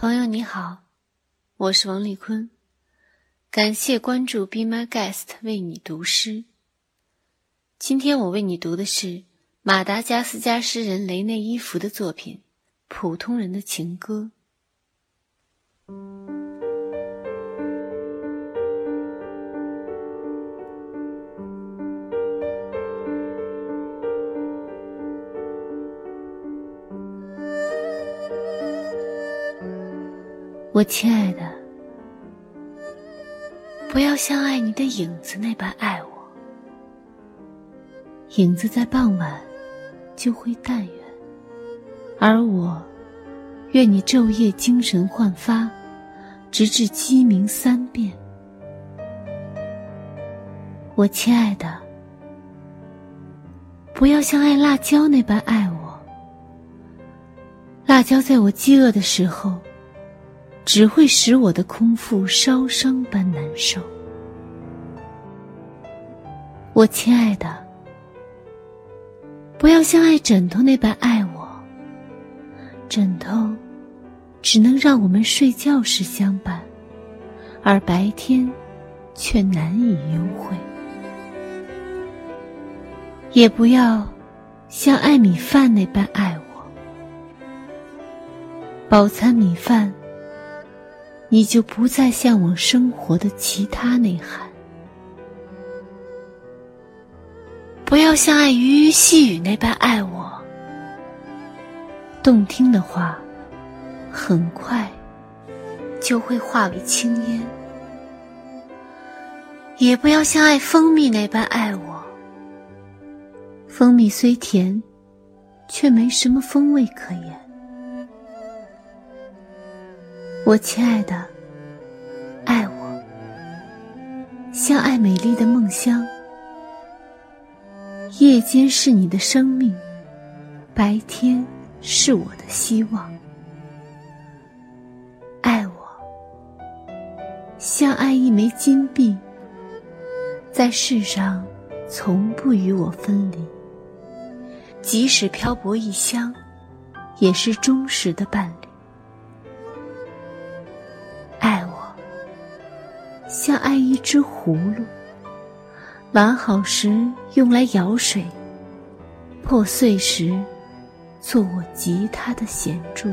朋友你好，我是王丽坤，感谢关注 Be My Guest 为你读诗。今天我为你读的是马达加斯加诗人雷内伊弗的作品《普通人的情歌》。我亲爱的，不要像爱你的影子那般爱我。影子在傍晚就会淡远，而我愿你昼夜精神焕发，直至鸡鸣三遍。我亲爱的，不要像爱辣椒那般爱我。辣椒在我饥饿的时候。只会使我的空腹烧伤般难受。我亲爱的，不要像爱枕头那般爱我。枕头只能让我们睡觉时相伴，而白天却难以幽会。也不要像爱米饭那般爱我。饱餐米饭。你就不再向往生活的其他内涵。不要像爱鱼细雨那般爱我。动听的话，很快就会化为青烟。也不要像爱蜂蜜那般爱我。蜂蜜虽甜，却没什么风味可言。我亲爱的，爱我，像爱美丽的梦乡。夜间是你的生命，白天是我的希望。爱我，像爱一枚金币，在世上从不与我分离。即使漂泊异乡，也是忠实的伴侣。像爱一只葫芦，完好时用来舀水，破碎时做我吉他的弦柱。